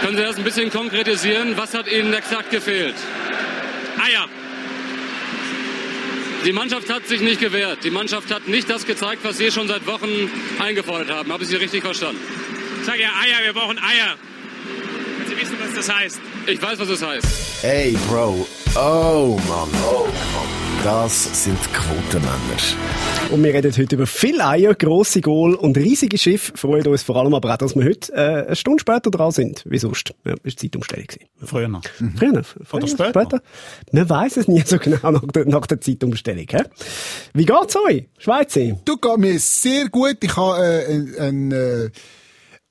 Können Sie das ein bisschen konkretisieren? Was hat Ihnen exakt gefehlt? Eier. Die Mannschaft hat sich nicht gewehrt. Die Mannschaft hat nicht das gezeigt, was Sie schon seit Wochen eingefordert haben. Habe ich Sie richtig verstanden? Ich sage ja Eier, wir brauchen Eier. Wenn Sie wissen, was das heißt. Ich weiß, was es heißt. Hey, Bro. Oh, Mann. Oh, Mann. Das sind Quotenmänner. Und wir reden heute über viele Eier, grosse Goal und riesige Schiffe. Freuen uns vor allem aber auch, dass wir heute äh, eine Stunde später dran sind. Wie sonst. Ja, war Zeitumstellung. Früher noch. Mhm. Früher, früher Oder später. später. Man weiß es nie so genau nach der, nach der Zeitumstellung. He? Wie geht's euch, Schweizer? Du geht mir sehr gut. Ich habe äh, ein, ein, äh,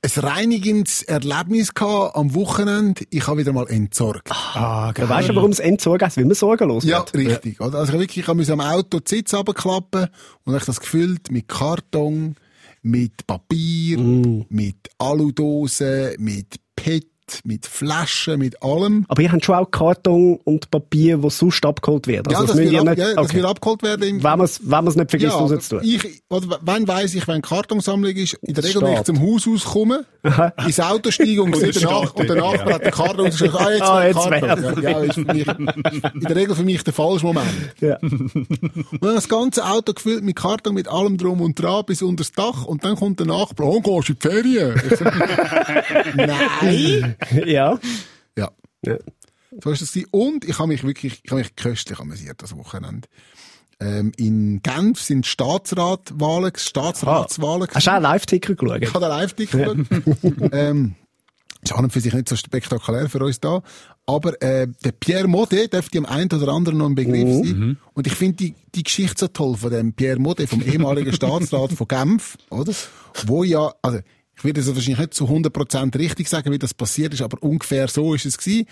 ein reinigendes Erlebnis gehabt am Wochenende. Ich habe wieder mal entsorgt. Ah, geil. Weißt du, warum es Entsorgen heißt? Weil man sorgenlos Ja, wird. richtig. Oder? Also wirklich, ich habe am Auto die Sitze runterklappen und habe das gefüllt mit Karton, mit Papier, mit Aludosen, mit PET, mit Flaschen, mit allem. Aber ihr habt schon auch Karton und Papier, das sonst abgeholt wird. Also ja, das, müsst will, ihr ab, nicht, ja, das okay. will abgeholt werden. Im, Wenn man es nicht vergisst, ja, rauszutun. ich, oder wenn weiss ich, wenn Kartonsammlung ist, in der Regel, wenn ich zum Haus auskomme, ins Auto steige und sehe es danach, und danach ja. hat der Karton und sagt, ah, jetzt Ah, jetzt Karton. Ja, ja, ist für mich, in der Regel für mich der falsche Moment. Ja. Und dann das ganze Auto gefüllt mit Karton, mit allem drum und dran bis unter das Dach und dann kommt der Nachbar, oh, gehst du in die Ferien? Ich sag, Nein. ja. Ja. Ja. So ist es gewesen. Und ich habe mich wirklich, ich habe mich köstlich amüsiert das Wochenende. Ähm, in Genf sind Staatsratwahlen, Staatsratswahlen. Hast du auch einen Live-Ticker geschaut? Ich habe den Live-Ticker geschaut. ähm, ist an und für sich nicht so spektakulär für uns da. Aber äh, der Pierre Modet dürfte am einen oder anderen noch ein Begriff sein. Und ich finde die, die Geschichte so toll von dem Pierre Modet, vom ehemaligen Staatsrat von Genf, oder? Wo ja, also ich würde es wahrscheinlich nicht zu 100% richtig sagen, wie das passiert ist, aber ungefähr so ist es gewesen.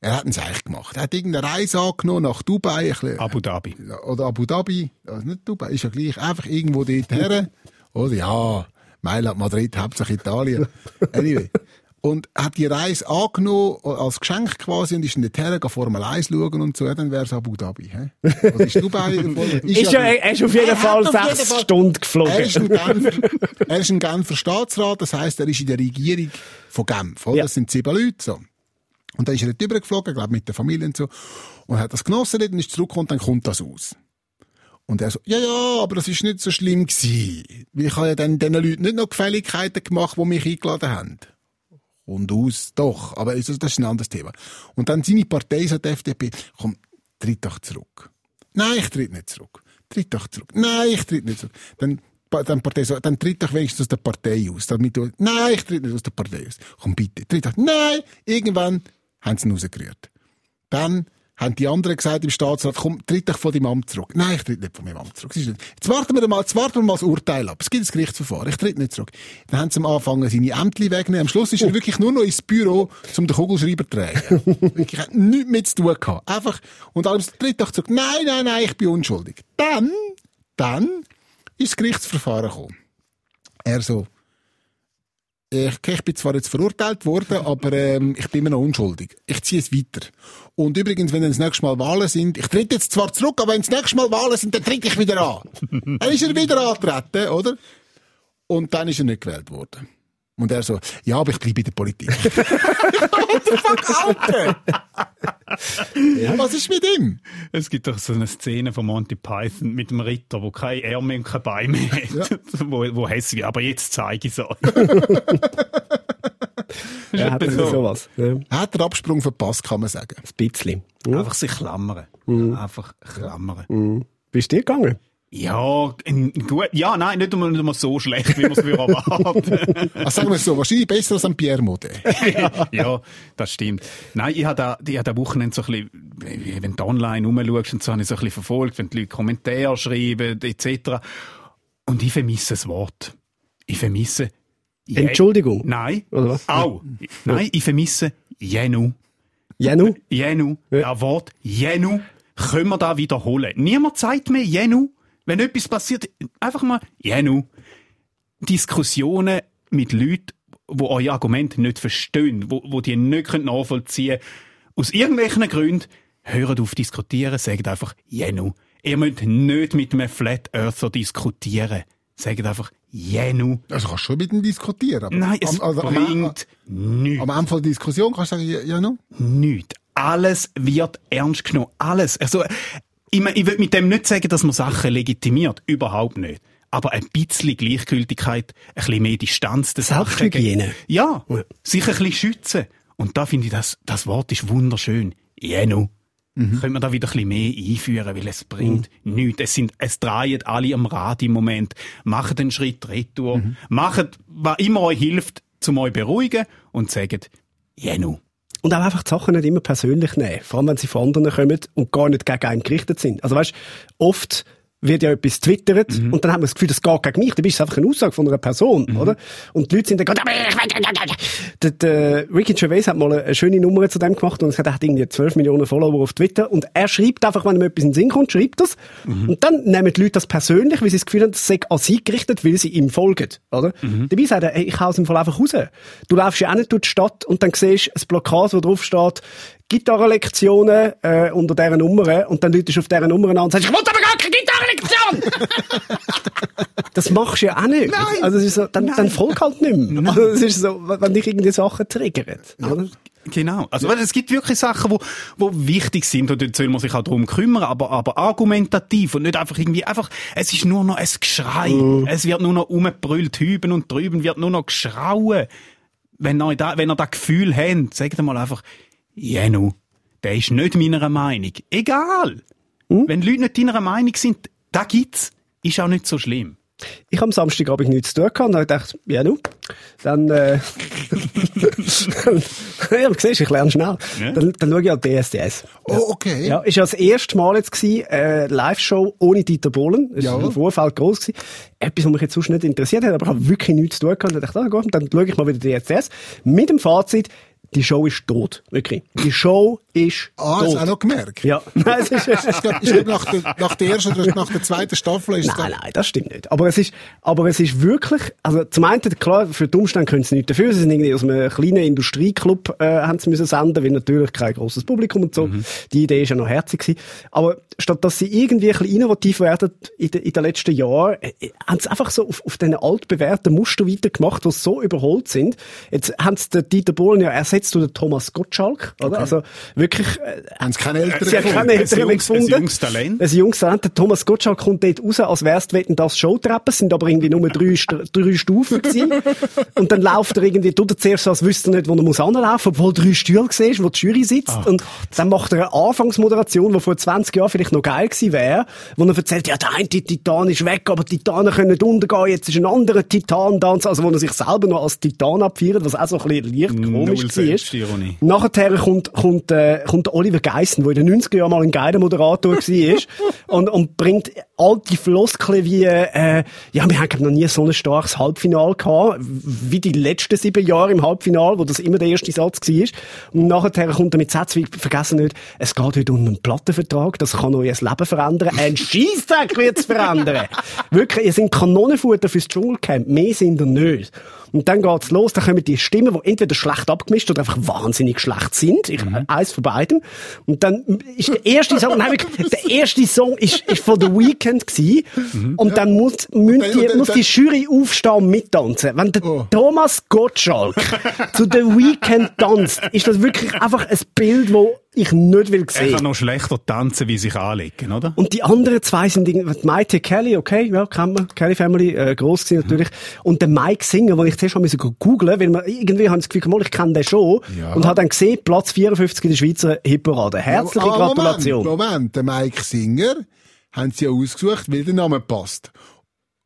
Er hat es eigentlich gemacht. Er hat irgendeine Reise angenommen nach Dubai, bisschen, Abu Dhabi. oder Abu Dhabi, also nicht Dubai, ist ja gleich, einfach irgendwo dort her. Oder ja, Mailand, Madrid, Hauptsache Italien. Anyway. Und hat die Reise angenommen als Geschenk quasi und ist dann dort her, Formel 1 schauen und so, ja, dann wäre es Abu Dhabi. Hä? Was ist Dubai? Ist ja, er ist auf jeden Er Fall sechs Fall- Stunden er ist, ein geflogen. Genfer, er ist ein Genfer Staatsrat, das heisst, er ist in der Regierung von Genf. Oder? Ja. Das sind sieben Leute. So. Und dann ist er dort übergeflogen, glaube mit der Familie und so, und hat das genossen und ist zurückgekommen und dann kommt das aus. Und er so, ja, ja, aber das ist nicht so schlimm gewesen. Weil ich habe ja dann diesen Leuten nicht noch Gefälligkeiten gemacht, die mich eingeladen haben. Und aus, doch. Aber das ist ein anderes Thema. Und dann seine Partei, so die FDP, komm, tritt doch zurück. Nein, ich tritt nicht zurück. Tritt doch zurück. Nein, ich tritt nicht zurück. Dann, dann, Partei so, dann tritt doch wenigstens aus der Partei aus. Damit du, nein, ich tritt nicht aus der Partei aus. Komm bitte, tritt doch. Nein! Irgendwann haben sie ihn rausgerührt. Dann haben die anderen gesagt im Staatsrat, komm, tritt doch von deinem Amt zurück. Nein, ich tritt nicht von meinem Amt zurück. Jetzt warten wir mal, jetzt warten wir mal das Urteil ab. Es gibt ein Gerichtsverfahren. Ich tritt nicht zurück. Dann haben sie am Anfang seine Ämter wegnehmen. Am Schluss ist er wirklich nur noch ins Büro, um den Kugelschreiber zu tragen. wirklich, hat nichts mit zu tun gehabt. Einfach, und allem tritt doch zurück. Nein, nein, nein, ich bin unschuldig. Dann, dann ist das Gerichtsverfahren gekommen. Er so, ich, ich bin zwar jetzt verurteilt worden, aber ähm, ich bin immer noch unschuldig. Ich ziehe es weiter. Und übrigens, wenn dann das nächste Mal Wahlen sind, ich trete jetzt zwar zurück, aber wenn das nächste Mal Wahlen sind, dann trete ich wieder an. dann ist er wieder angetreten, oder? Und dann ist er nicht gewählt worden. Und er so, ja, aber ich bleibe in der Politik. Alter? Was ist mit ihm? Es gibt doch so eine Szene von Monty Python mit dem Ritter, wo kein Ärmel und kein Bein mehr hat. wo, wo hässlich, aber jetzt zeige ich es euch. Ja, hat er so. sowas. Ja, ein Er hat den Absprung verpasst, kann man sagen. bisschen. Ja. Einfach sich klammern. Einfach klammern. Bist du dir gegangen? Ja, in, gut. Ja, nein, nicht einmal, nicht einmal so schlecht, wie man es erwarten. Also sagen wir es so, wahrscheinlich besser als ein Pierre Modet. ja, das stimmt. Nein, ich habe da, ich habe da Wochenende so ein bisschen, wenn du online rumschaust und so, habe ich so ein bisschen verfolgt, wenn die Leute Kommentare schreiben, etc. Und ich vermisse das Wort. Ich vermisse... Je- Entschuldigung. Nein. Oder was? Au. Nein, ich vermisse Jenu. Janu? Jenu. Ja. Das Wort Jenu. Können wir da wiederholen? Niemand sagt mehr Jenu. Wenn etwas passiert, einfach mal Jenu. Diskussionen mit Leuten, die euer Argument nicht verstehen, wo, wo die nicht nachvollziehen können. Aus irgendwelchen Gründen, hört auf diskutieren, sagt einfach Jenu. Ihr müsst nicht mit einem Flat Earther diskutieren. Sagt einfach Jenu. Also kannst du schon mit ihm diskutieren. Aber Nein, es am, also, am- bringt nichts. Am Ende der Diskussion kannst du sagen, ja, ja no. Nichts. Alles wird ernst genommen. Alles. Also, ich, mein, ich will mit dem nicht sagen, dass man Sachen legitimiert. Überhaupt nicht. Aber ein bisschen Gleichgültigkeit, ein bisschen mehr Distanz. der Sache Selbsthygiene. gegen- Ja, sich ein bisschen schützen. Und da finde ich, das, das Wort ist wunderschön. Jenu. Können wir da wieder ein bisschen mehr einführen, weil es bringt nichts. Es, sind, es drehen alle am Rad im Moment. Macht einen Schritt retour. Macht, was immer euch hilft, zum euch beruhigen und sagt, Jenu. Und auch einfach die Sachen nicht immer persönlich nehmen. Vor allem, wenn sie von anderen kommen und gar nicht gegen einen gerichtet sind. Also weißt, oft wird ja etwas twittert und dann hat man das Gefühl, das geht gegen mich. Dann ist es einfach eine Aussage von einer Person, oder? Und die Leute sind dann gerade, der, der Ricky Gervais hat mal eine schöne Nummer zu dem gemacht und er hat irgendwie 12 Millionen Follower auf Twitter und er schreibt einfach, wenn ihm etwas in den Sinn kommt, schreibt das. Und dann nehmen die Leute das persönlich, weil sie das Gefühl haben, das sei an sie gerichtet, weil sie ihm folgen, oder? Dabei sagt er, hey, ich hau es im Fall einfach raus. Du läufst ja auch nicht durch die Stadt und dann siehst du ein Plakat, wo drauf steht, Gitarrenlektionen äh, unter dieser Nummer und dann läutest du auf dieser Nummer an und sagst, ich will aber gar keine Gitarrenlektion! das machst du ja auch nicht. Nein. Also es ist so, dann, dann folg halt nicht mehr. Also es ist so, wenn dich irgendwie Sachen triggern. oder? Genau. Also, es gibt wirklich Sachen, wo, wo wichtig sind und dort soll man sich auch darum kümmern, aber, aber argumentativ und nicht einfach irgendwie, einfach, es ist nur noch ein Geschrei. Es wird nur noch umgebrüllt, hüben und drüben wird nur noch geschrauen. Wenn ihr da, wenn ihr das Gefühl habt, sagt mal einfach, Jenu, der ist nicht meiner Meinung. Egal. Wenn Leute nicht deiner Meinung sind, da gibt's. Ist auch nicht so schlimm. Ich habe am Samstagabend nichts zu tun gehabt und habe gedacht, ja nu, dann, äh, ja, du siehst, ich lerne schnell. Ja. Dann, dann schaue ich an DSDS. Oh, okay. Ja, ist ja das erste Mal jetzt gewesen, äh, Live-Show ohne Dieter Bohlen. Das war Ja. im Vorfeld groß gewesen. Etwas, was mich jetzt sonst nicht interessiert hat, aber ich habe wirklich nichts zu tun gehabt. Und ich dachte, ah, gut, dann schaue ich mal wieder DSDS. Mit dem Fazit, die Show ist tot. Wirklich. Die Show ist Ah, hast tot. du auch noch gemerkt? Ja. Nein, es ist, Ich glaube, ich glaub, nach, der, nach der ersten oder nach der zweiten Staffel ist es Nein, nein, das stimmt nicht. Aber es ist, aber es ist wirklich, also zum einen, klar, für die Umstände können sie nicht dafür. Sie sind irgendwie aus einem kleinen Industrieclub, äh, haben sie müssen senden, weil natürlich kein grosses Publikum und so. Die Idee ist ja noch herzig gewesen. Aber statt dass sie irgendwie ein bisschen innovativ werden in, den- in den letzten Jahren, äh, äh, haben sie einfach so auf, auf diesen altbewährten Muster weitergemacht, die so überholt sind. Jetzt haben sie den Dieter Bohlen ja ersetzt durch den Thomas Gottschalk, oder? Also wirklich, äh, Haben sie keine Eltern Sie haben keine gefunden? Eltern ein gefunden. junges Talent. Ein junges Talent. Der Thomas Gottschalk kommt dort raus, als wär's wetten das Showtreppen. Es sind aber irgendwie nur drei, drei Stufen gewesen. Und dann läuft er irgendwie, tut er zuerst so, als wüsste er nicht, wo er muss anlaufen, obwohl drei Stühle siehst, wo die Jury sitzt. und dann macht er eine Anfangsmoderation, die vor 20 Jahren vielleicht noch geil gewesen wäre, wo er erzählt, ja, der eine Titan ist weg, aber die Titanen können nicht untergehen, jetzt ist ein anderer Titan da. Also, wo er sich selber noch als Titan abfeiert, was auch so ein bisschen leicht komisch war. Selbstironie. Nachher kommt, kommt, äh, kommt Oliver Geissen, der in den 90er Jahren mal ein geiler Moderator war und, und bringt alte Floskeln wie, äh, ja, wir haben noch nie so ein starkes Halbfinal gehabt, wie die letzten sieben Jahre im Halbfinal, wo das immer der erste Satz war. Und nachher kommt er mit Sätzen wie, vergessen nicht, es geht heute um einen Plattenvertrag, das kann euer Leben verändern. Ein Scheissdreck wird es verändern. Wirklich, ihr seid Kanonenfutter fürs Dschungelcamp, mehr sind ihr nicht. Und dann geht's los, dann kommen die Stimmen, die entweder schlecht abgemischt oder einfach wahnsinnig schlecht sind. Ich, Eins von beidem. Und dann ist der erste Song, nein, der erste Song ist, ist von The Weeknd gewesen. Und dann muss, müssen die, dann- muss die Jury aufstehen und mittanzen. Wenn der Oh. Thomas Gottschalk zu The Weeknd tanzt, ist das wirklich einfach ein Bild, das ich nicht will Er sehen. kann noch schlechter tanzen, wie sich anlegen, oder? Und die anderen zwei sind irgendwie, die Maite Kelly, okay, ja, kennen wir, Kelly Family, äh, gross gewesen natürlich. Und der Mike Singer, den ich zuerst mal müssen googeln, weil man irgendwie haben das Gefühl, mal, ich kenne den schon. Ja. Und hat dann gesehen, Platz 54 in der Schweizer Hitparade. Herzliche Aber Gratulation. Moment, Moment, der Mike Singer haben sie ja ausgesucht, weil der Name passt.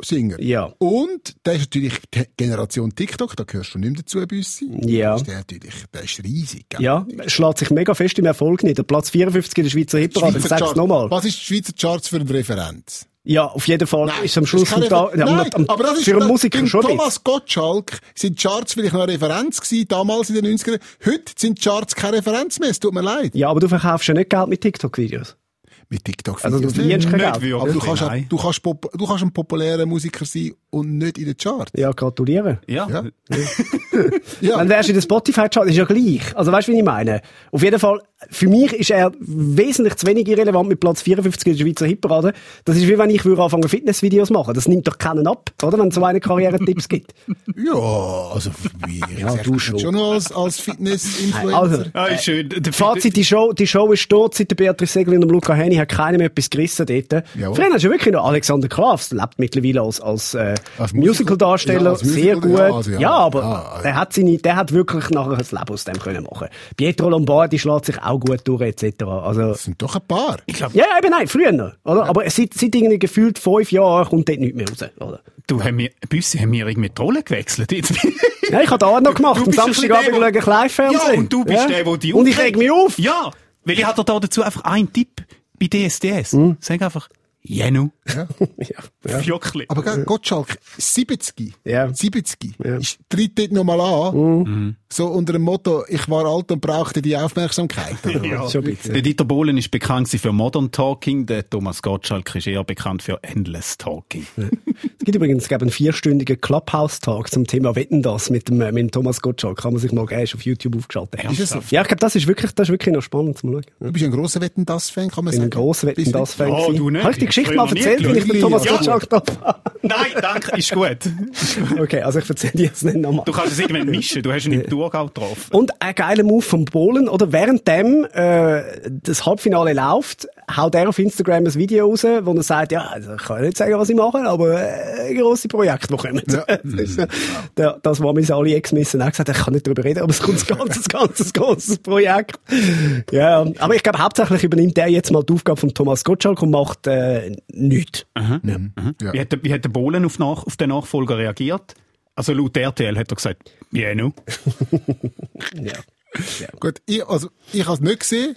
Singer. Ja. Und der ist natürlich die Generation TikTok, da gehörst du nicht mehr dazu, Büssi. Ja. Ist der, natürlich, der ist riesig. Gell? Ja, schlägt sich mega fest im Erfolg nicht. Der Platz 54 in der Schweizer Hitparade, ich sag's nochmal. Was ist die Schweizer Charts für eine Referenz? Ja, auf jeden Fall Nein, ist am Schluss vom Tag, ja, Nein, am- aber das ist für einen Musiker schon nicht. Thomas Gottschalk sind Charts vielleicht noch eine Referenz gewesen, damals in den 90ern. Heute sind Charts keine Referenz mehr, es tut mir leid. Ja, aber du verkaufst ja nicht Geld mit TikTok-Videos. Mit TikTok Also du nicht. Nicht Geld. wirklich, Aber du kannst, auch, du, kannst pop, du kannst ein populärer Musiker sein und nicht in den Charts. Ja, gratuliere. Ja. Ja. Ja. Dann wärst du in der Spotify-Chart, ist ja gleich. Also weißt du, wie ich meine? Auf jeden Fall für mich ist er wesentlich zu wenig irrelevant mit Platz 54 in der Schweizer Hitparade. Das ist wie wenn ich würde anfangen Fitnessvideos machen. Das nimmt doch keinen ab, oder? Wenn es so eine Karrieretipps gibt. Ja, also wie Ja, du schon. schon noch als, als Fitness-Influencer. Also, Ah, schön. Der Fazit, die Show, die Show ist tot, seit der Beatrice Segel und dem Luca Henny hat keiner mehr etwas gerissen dort. Jawohl. Früher hast du wirklich noch Alexander Klavs, lebt mittlerweile als, als, äh, Als Musical-Darsteller, Ja, als sehr Musical- gut. ja, Ja, also ja. aber Ah, ja. der hat seine, der hat wirklich nachher ein Leben aus dem können machen. Pietro Lombardi schlägt sich auch gut durch, etc. Also, Das sind doch ein paar. Ich glaub, ja, eben nein, früher noch, oder? Aber seit, seit irgendwie gefühlt fünf Jahren kommt dort nichts mehr raus, oder? du, haben wir, Büsse, haben wir irgendwie die Rolle gewechselt jetzt? Ja, ich habe da noch gemacht. Am Samstagabend der, schaue ich Live-Fernsehen. Ja, und du bist der, wo die Und ich reg mich auf. Ja, weil ich hatte da dazu einfach einen Tipp bei DSDS. Hm? Sag einfach, Jenu, Ja, ja. Fjockli. Aber gell, Gottschalk, 70. Ja. 70. Ja. Ist, tritt dort nochmal an. Mhm. So unter dem Motto, ich war alt und brauchte die Aufmerksamkeit. oder Ja. Schon ein bisschen. Der Dieter Bohlen ist bekannt für Modern Talking, der Thomas Gottschalk ist eher bekannt für Endless Talking. Es gibt übrigens es gab einen vierstündigen Clubhouse-Tag zum Thema Wetten das mit dem, mit dem Thomas Gottschalk. Kann man sich mal ist auf YouTube aufgeschaltet. Ist so? Ja, ich glaube, das ist wirklich, das ist wirklich noch spannend zu schauen. Ja. Du bist ein grosser Wetten das Fan, kann man Ich bin sagen. ein grosser Wetten das Fan. Ja, gewesen. du nicht. Geschichte mal erzählt, wie ich den Thomas Ja. Gottschalk da Nein, danke, ist gut. Okay, also ich erzähle die jetzt nicht nochmal. Du kannst es irgendwann mischen, du hast ihn im Thurgau getroffen. Und ein geiler Move vom Bohlen, oder? Währenddem äh, das Halbfinale läuft, haut er auf Instagram ein Video raus, wo er sagt, ja, also ich kann ja nicht sagen, was ich mache, aber äh, grosse Projekte, die kommen. Ja. das, das, was mir alle Ex-Missen auch gesagt haben, ich kann nicht darüber reden, aber es kommt ein ganzes, ganzes, großes Projekt. Ja, aber ich glaube, hauptsächlich übernimmt er jetzt mal die Aufgabe von Thomas Gottschalk und macht äh, nichts. Ja. Wie, hat der, wie hat der Bohlen auf, nach, auf den Nachfolger reagiert? Also laut RTL hat er gesagt, Jenu. Ja. Gut, ich, also, ich habe es nicht gesehen,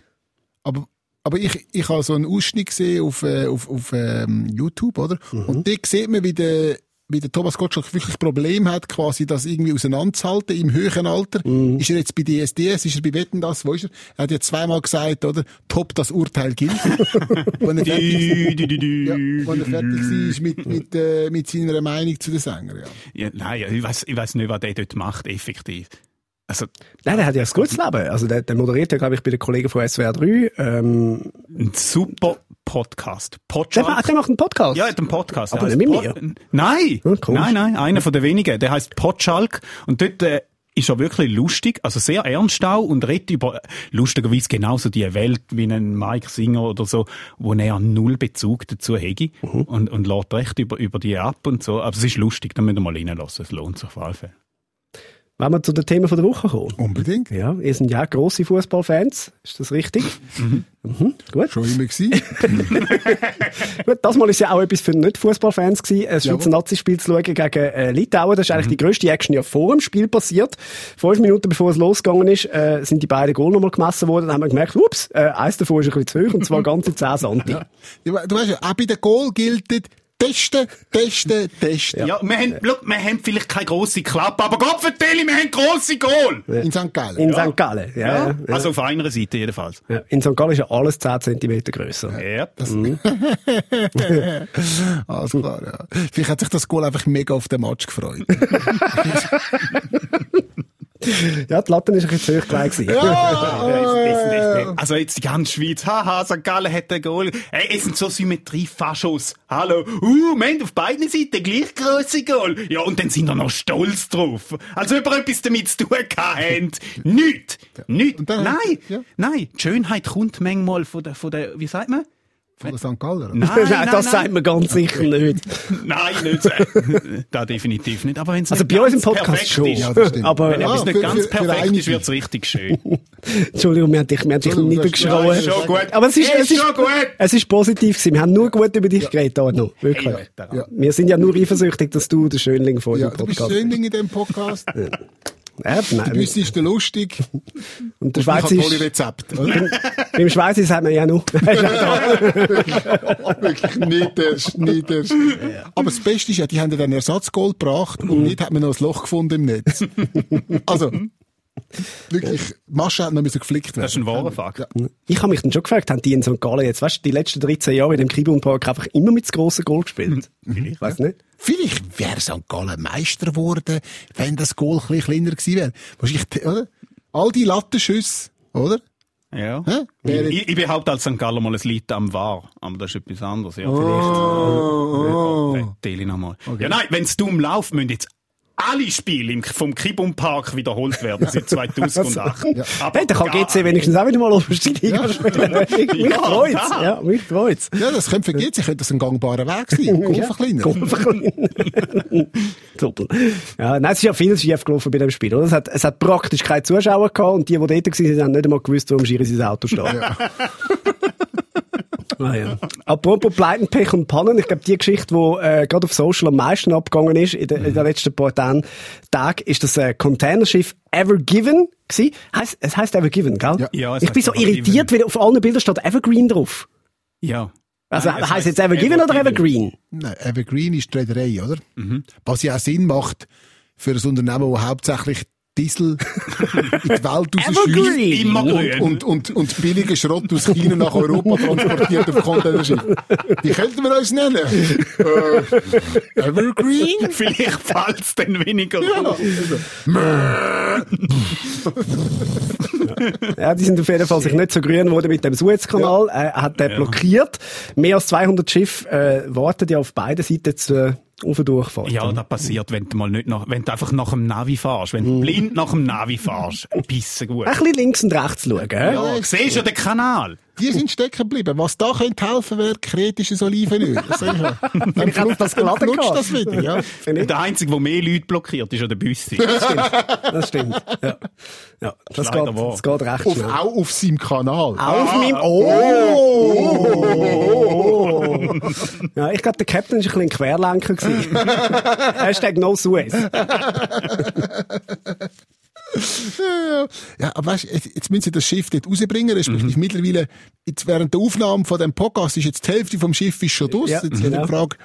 aber, aber ich, ich habe so einen Ausschnitt gesehen auf, äh, auf, auf ähm, YouTube, oder? Mhm. Und dort sieht man, wie der, wie der Thomas Gottschalk wirklich Problem hat, quasi das irgendwie auseinanderzuhalten im höheren Alter. Mhm. Ist er jetzt bei DSDS, ist er bei Wetten das, wo ist er? Er hat ja zweimal gesagt, oder? Top, das Urteil gilt. wenn er fertig, ja, wenn er fertig war mit, mit, äh, mit seiner Meinung zu den Sängern, ja. Ja, nein, ich weiß ich weiss nicht, was der dort macht, effektiv. Also, Nein, der hat ja ein gutes Leben. Also der, der moderiert ja, glaube ich, bei den Kollegen von SWR 3. Ähm, ein super Podcast. der, Potschalk. macht- der macht einen Podcast. Ja, er hat einen Podcast. Aber Der nicht mit Pod- Nein! Komisch. nein, nein, einer von den wenigen. Der heißt Potschalk. Und dort äh, ist er wirklich lustig, also sehr ernst auch und redet über, äh, lustigerweise genauso die Welt wie ein Mike Singer oder so, wo er null Bezug dazu hätte Mhm. und, und lädt recht über, über die ab und so. Aber es ist lustig, da müssen wir mal reinlassen. Es lohnt sich auf alle Fälle. Wenn wir zu den Themen von der Woche kommen. Unbedingt. Ja, ihr sind ja grosse Fußballfans. Ist das richtig? Mhm. Gut. Schon immer gewesen. Gut. Das Mal ist ja auch etwas für Nicht-Fußballfans gewesen, ein Schweizer. Nazi-Spiel zu schauen gegen äh, Litauen. Das ist eigentlich die grösste Action ja vor dem Spiel passiert. Fünf Minuten bevor es losgegangen ist, äh, sind die beiden Goal nochmal gemessen worden. Dann haben wir gemerkt, ups, äh, eins davon ist ein bisschen zu hoch, und zwar ganze 10 Santi. Ja, Du weißt ja, auch bei den Goal gilt testen, testen, testen. Ja, wir haben, schau, wir haben vielleicht keine grosse Klappe, aber Gott vertelle, wir haben grosse Goal! In St. Gallen. In St. Gallen. Ja, ja. ja. Also auf einer Seite jedenfalls. Ja. In St. Gallen ist ja alles 10 cm grösser. Ja. Alles klar, ja. Vielleicht hat sich das Goal einfach mega auf den Match gefreut. Ja, die Latte ist ein bisschen zu hoch gewesen. Also jetzt die ganze Schweiz, haha, St. Gallen hat ein Goal. Hey, es sind so Symmetriefaschos. Hallo, uh, wir haben auf beiden Seiten gleich grosse Goal. Ja, und dann sind wir noch stolz drauf. Also über etwas damit zu tun haben. Nicht. Nicht. Nein. ja. Nein. Die Schönheit kommt manchmal von der, von der, wie sagt man? Von der St. Galler. Nein, Nein, nein, das nein. sagt man ganz sicher nicht. Nein, nicht so. da definitiv nicht. Aber wenn es Also bei uns im Podcast schon. Ist, Ja. Aber, wenn Ja, etwas nicht für- ganz für- für perfekt einige. ist, wird es richtig schön. Entschuldigung, wir haben dich, wir haben dich das ist schon gut. Aber es ist, Ist es ist, schon gut. es ist positiv gewesen. Wir haben nur gut über dich geredet, Arno. Wirklich. Hey, Ja. Wir sind ja nur eifersüchtig, dass du der Schönling von Ja, dem du bist Podcast Schönling in diesem Podcast. Ja, Der. Büssi ist der lustig. Und der habe Schweizer tolle ist, Rezepte. oder? beim Schweizer sagt man ja nur. Wirklich niederst, niederst. Aber das Beste ist ja, die haben ja einen Ersatzgoal gebracht und nicht hat man noch ein Loch gefunden im Netz. Also, wirklich, die Masche hat noch müssen geflickt werden. Das ist ein wahrer Fakt. Ich habe mich dann schon gefragt, haben die in St. Gallen jetzt, weißt du, die letzten 13 Jahre in dem Kibun Park einfach immer mit dem grossen Goal gespielt? Ich weiß nicht. Vielleicht wäre St. Gallen Meister geworden, wenn das Goal ein bisschen kleiner gewesen wäre. Wahrscheinlich, oder? All die Lattenschüsse, oder? Ja. Hä? Ich, ich behaupte als St. Galler mal, es liegt am War. Aber das ist etwas anderes. Ja, Oh, vielleicht. oh. Ich nochmal. Ja, nein, wenn es dumm läuft, müssen jetzt alle Spiele vom Kibum Park wiederholt werden seit 2008. Aber Hey, da kann GC wenigstens auch wieder mal oberste Liga spielen. mich Ja, freut's. da. Ja, mich freut's. Ja, das könnte für GC könnte das ein gangbarer Weg sein. Golfen kleiner. Doppel. Ja, nein, es ist ja viel schief gelaufen bei dem Spiel, oder? Es hat, es hat praktisch keine Zuschauer gehabt und die, die dort waren, haben nicht einmal gewusst, wo im Schiri sein Auto steht. Ah, ja. Apropos Pleiten, Pech und Pannen, ich glaube, die Geschichte, die äh, gerade auf Social am meisten abgegangen ist in, de, in den letzten paar Tagen, ist das äh, Containerschiff Ever Given gewesen. Heißt, es heißt Ever Given, gell? Ja. Ja, es ich bin so Ever irritiert, weil auf allen Bildern steht Evergreen drauf. Ja. Also Nein, es heißt jetzt Ever Given oder Evergreen? Nein, Evergreen ist die Reederei, oder? Was ja auch Sinn macht für ein Unternehmen, das hauptsächlich Diesel in die Welt rausschießt und, und, und, und billigen Schrott aus China nach Europa transportiert auf Containerschiff. Wie könnten wir uns nennen? Äh, Evergreen? Vielleicht fällt es dann weniger auf. Ja, die sind auf jeden Fall sich nicht so grün geworden mit dem Suezkanal. Äh, Er hat den blockiert. Mehr als 200 Schiffe äh, warten ja auf beiden Seiten zur Aufdurchfahrt. Ja, das passiert, wenn du mal nicht nach, wenn du einfach nach dem Navi fahrst. Wenn du blind nach dem Navi fahrst. Bissen gut. Ein bisschen links und rechts schauen. Gell? Ja, siehst du den Kanal? Die sind stecken geblieben. Was da könnte helfen, wäre kritisches Olivenöl. Das ja. Dann hab das flutscht das wieder, ja. Der Einzige, der mehr Leute blockiert, ist ja der Büssi. Das stimmt. Ja, ja das, leider geht, das geht recht Auf, schnell. auch auf seinem Kanal. Auf meinem Oh! Ja, ich glaube, der Captain war ein bisschen ein Querlenker. gewesen. Hashtag No Suez. Ja, aber weißt, jetzt jetzt müssen sie das Schiff dort rausbringen, respektive mittlerweile, jetzt während der Aufnahme von dem Podcast ist jetzt die Hälfte vom Schiff ist schon durch. Ja, jetzt genau. die Frage,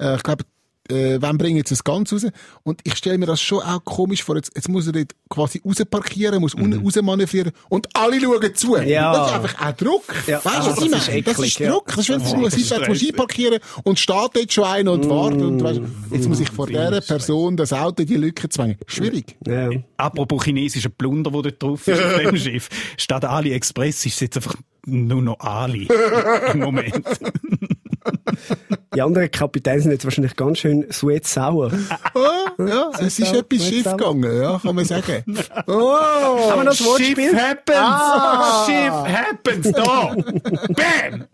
äh, ich glaube, äh, wann bringen jetzt das Ganze raus? Und ich stelle mir das schon auch komisch vor. Jetzt, jetzt muss er dort quasi rausparkieren, muss unten rausmanövrieren und alle schauen zu. Ja. Das ist einfach auch Druck. Ja, Weißt du, was das ich ist meine? Das eklig, ist ja. Druck. Das ist, wenn du musst einparkieren und steht dort schon einer und wartet und weißt, jetzt muss ich vor dieser Person das Auto in die Lücke zwängen. Schwierig. Ja. Apropos chinesischer Plunder, der dort drauf ist auf dem Schiff. Statt AliExpress ist es jetzt einfach nur noch Ali. Im Moment. Die anderen Kapitäne sind jetzt wahrscheinlich ganz schön Suez sauer. Ja, ja es ist etwas schief gegangen, ja, kann man sagen. Oh, Haben wir noch das Schiff Wortspiel? happens! Ah. Schiff happens! Da! Bam!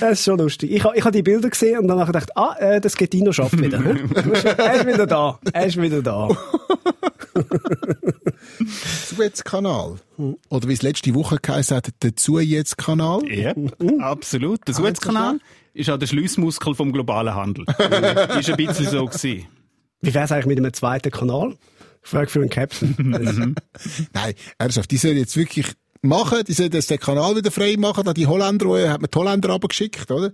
Das ist schon lustig. Ich, ich habe die Bilder gesehen und dann habe ich gedacht, ah, äh, das Gettino schafft wieder. ne? er ist wieder da. Er ist wieder da. Suezkanal. Oder wie es letzte Woche geheißen hat, der Suezkanal. Ja, absolut. Der Suezkanal ist auch der Schliessmuskel vom globalen Handel. ist ein bisschen so gewesen. Wie wäre es eigentlich mit einem zweiten Kanal? Frage für einen Captain. Nein, ernsthaft, die sollen jetzt wirklich machen, die sollen jetzt den Kanal wieder frei machen, da die Holländer, hat man die Holländer abgeschickt, oder?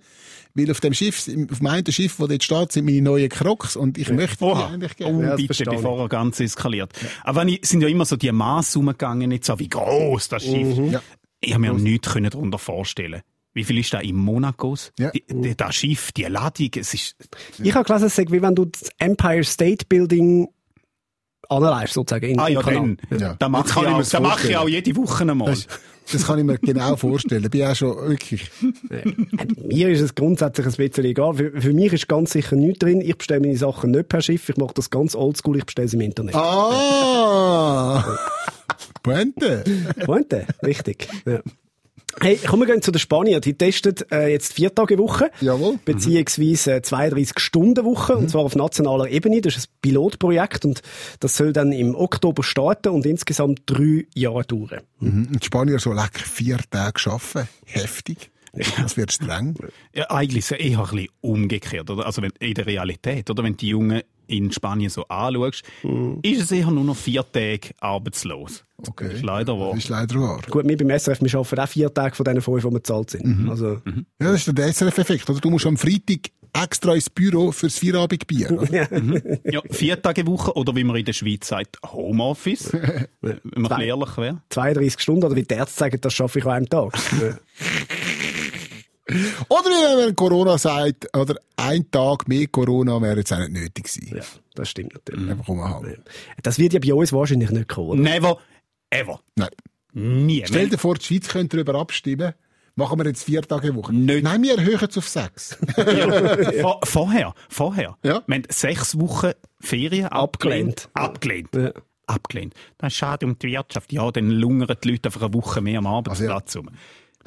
Weil auf dem Schiff, auf dem einen Schiff, wo dort steht, sind meine neuen Crocs und ich möchte die Oha. eigentlich Oh, gerne. das bitte, verstehe ich. bevor er ganz eskaliert. Aber wenn ich, sind ja immer so die Maße umgegangen, nicht so wie groß das Schiff. Ja. Ich habe mir nichts können darunter vorstellen. Wie viel ist da in Monacos? Ja. Die, die, das Schiff, die Ladung, es ist, Ich habe gelesen, es wie wenn du das Empire State Building anleihst, sozusagen. In, ah ja, dann. Ja. Da mache ich, auch- mir's da mache ich auch jede Woche einmal. Das, kann ich mir genau vorstellen. Bin auch schon wirklich. Mir ist es grundsätzlich ein bisschen egal. Für, für mich ist ganz sicher nichts drin. Ich bestelle meine Sachen nicht per Schiff. Ich mache das ganz oldschool. Ich bestelle sie im Internet. Ah! Pointe. Pointe, richtig. Ja. Hey, komm, wir gehen zu den Spaniern. Die testen äh, jetzt vier Tage Woche. Jawohl. Beziehungsweise äh, 32 Stunden Woche. Und zwar auf nationaler Ebene. Das ist ein Pilotprojekt. Und das soll dann im Oktober starten und insgesamt drei Jahre dauern. Mhm. Und die Spanier so lecker vier Tage arbeiten. Heftig. Das wird streng. Ja, eigentlich ist es eher ein bisschen umgekehrt, oder? Also wenn, in der Realität, oder? Wenn die Jungen in Spanien so anschaust, ist es eher nur noch vier Tage arbeitslos. Okay. Das ist leider wahr. Das ist leider wahr. Gut, wir beim SRF, wir arbeiten auch vier Tage von diesen fünf, die wir bezahlt sind. Also, Ja, das ist der SRF-Effekt? Du musst am Freitag extra ins Büro fürs Feierabendbier. oder? Ja, vier Tage Woche oder wie man in der Schweiz sagt, Homeoffice. wenn man bisschen ehrlich wäre. 32 Stunden, oder wie die Ärzte sagen, das schaffe ich an einem Tag. Ja. Oder wie wenn Corona sagt, oder ein Tag mehr Corona wäre jetzt auch nicht nötig gewesen. ja, das stimmt natürlich. Einfach umhauen. Das wird ja bei uns wahrscheinlich nicht kommen, oder? Never, ever. Nein. Nie. Stell dir vor, die Schweiz könnte darüber abstimmen. Machen wir jetzt vier Tage Woche? Nicht. Nein, wir erhöhen es auf sechs. Vor, vorher, vorher. Ja. Wir haben sechs Wochen Ferien abgelehnt. Abgelehnt. Ja. Abgelehnt. Das ist schade um die Wirtschaft. Ja, dann lungern die Leute einfach eine Woche mehr am Arbeitsplatz rum.